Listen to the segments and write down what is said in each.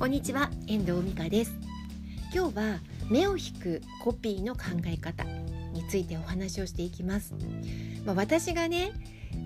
こんにちは遠藤美香です今日は目を引くコピーの考え方についてお話をしていきますまあ、私がね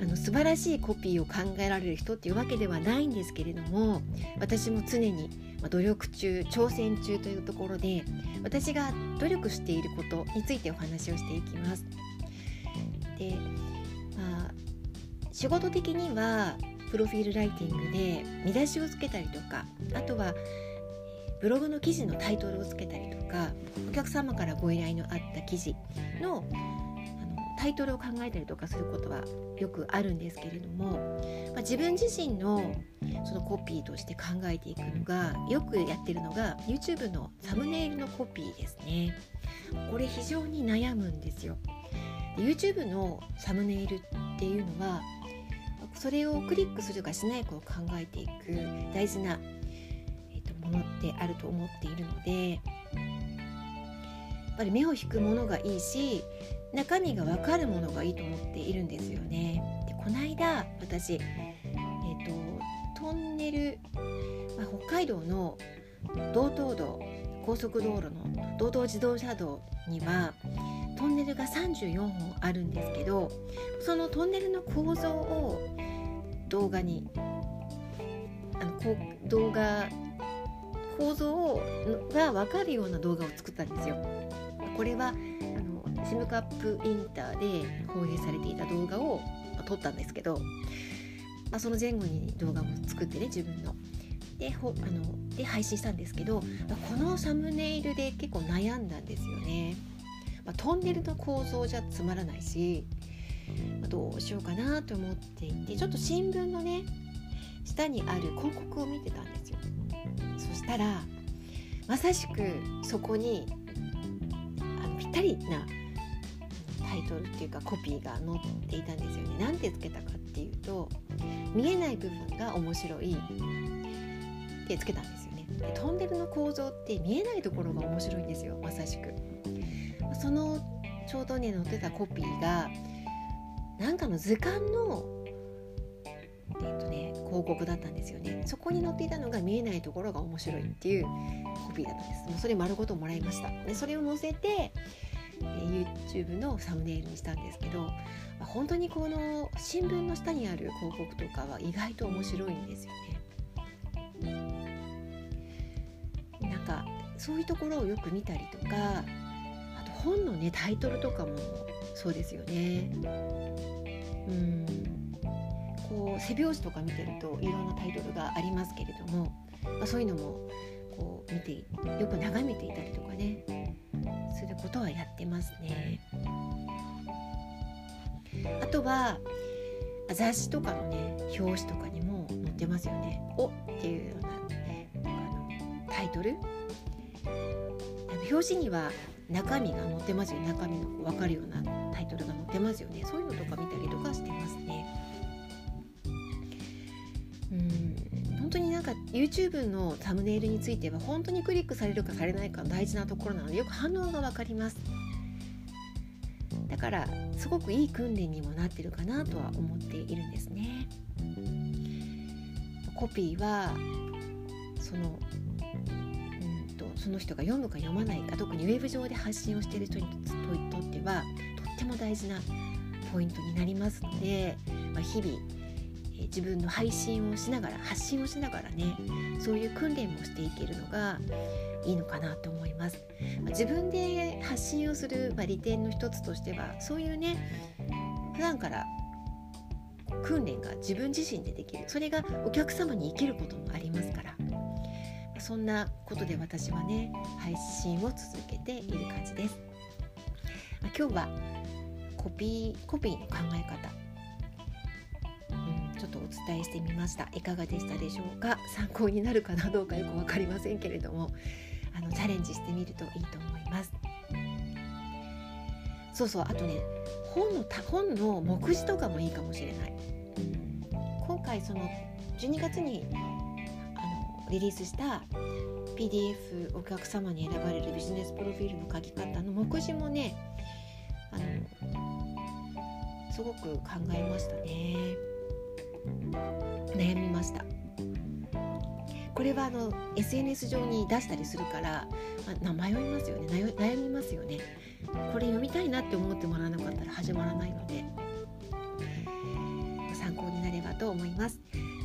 あの素晴らしいコピーを考えられる人っていうわけではないんですけれども私も常に努力中挑戦中というところで私が努力していることについてお話をしていきます。で、まあ、仕事的にはプロフィールライティングで見出しをつけたりとかあとはブログの記事のタイトルをつけたりとかお客様からご依頼のあった記事のあのタイトルを考えたりとかすることはよくあるんですけれども、まあ、自分自身のそのコピーとして考えていくのがよくやってるのが YouTube のサムネイルのコピーですね。これ非常に悩むんですよ。YouTube のサムネイルっていうのはそれをクリックするかしないかを考えていく大事な、えー、とものってあると思っているのでやっぱり目を引くものがいいし中身が分かるものがいいと思っているんですよね。でこの間私、えーと、トンネル、まあ、北海道の道東道高速道路の道東自動車道にはトンネルが34本あるんですけどそのトンネルの構造を動画にあのこう動画構造をが分かるような動画を作ったんですよ。これはあのシムカップインターで放映されていた動画を撮ったんですけど、まあ、その前後に動画も作ってね自分の。でほあので配信したんですけど、まあ、このサムネイルで結構悩んだんですよね。まあ、トンネルの構造じゃつまらないし、まあ、どうしようかなと思っていてちょっと新聞のね下にある広告を見てたんですよ。そしたらまさしくそこにあのぴったりなタイトルっていうかコピーが載っていたんですよね。なんてつけたかっていうと見えない部分が面白いってつけたんですよね。でトンネルの構造って見えないところが面白いんですよまさしく。ちょうどね載ってたコピーがなんかの図鑑のえっ、とね広告だったんですよね。そこに載っていたのが見えないところが面白いっていうコピーだったんです。もうそれ丸ごともらいました。でそれを載せてえ YouTube のサムネイルにしたんですけど、あ、本当にこの新聞の下にある広告とかは意外と面白いんですよね。なんかそういうところをよく見たりとか本のねタイトルとかもそうですよね。うんこう背表紙とか見てるといろんなタイトルがありますけれども、まあ、そういうのもこう見てよく眺めていたりとかねすることはやってますね。あとは雑誌とかのね表紙とかにも載ってますよね。おっていうような、ね、あのタイトル表紙には中身が載ってますよ。中身の分かるようなタイトルが載ってますよね。そういうのとか見たりとかしてますね。うん。本当になんか YouTube のサムネイルについては本当にクリックされるかされないか大事なところなのでよく反応が分かります。だからすごくいい訓練にもなってるかなとは思っているんですね。コピーはそのその人が読むか読まないか特にウェブ上で発信をしている人にとってはとっても大事なポイントになりますので、まあ、日々自分の配信をしながら発信をしながらねそういう訓練もしていけるのがいいのかなと思います。まあ、自分で発信をする、まあ、利点の一つとしてはそういうね普段から訓練が自分自身でできるそれがお客様に生きることもありますからそんなことで私はね配信を続けている感じです。今日はコピーコピーの考え方。うんちょっとお伝えしてみました。いかがでしたでしょうか？参考になるかなどうかよく分かりませんけれども。あのチャレンジしてみるといいと思います。そうそう。あとね本の本の目次とかもいいかもしれない。今回その12月にリリースした PDF お客様に選ばれるビジネスプロフィールの書き方の目次もねあのすごく考えましたね。悩みました。これはあの SNS 上に出したりするから、まあ、迷いますよね。悩みますよね。これ読みたいなって思ってもらわなかったら始まらないので参考になればと思います。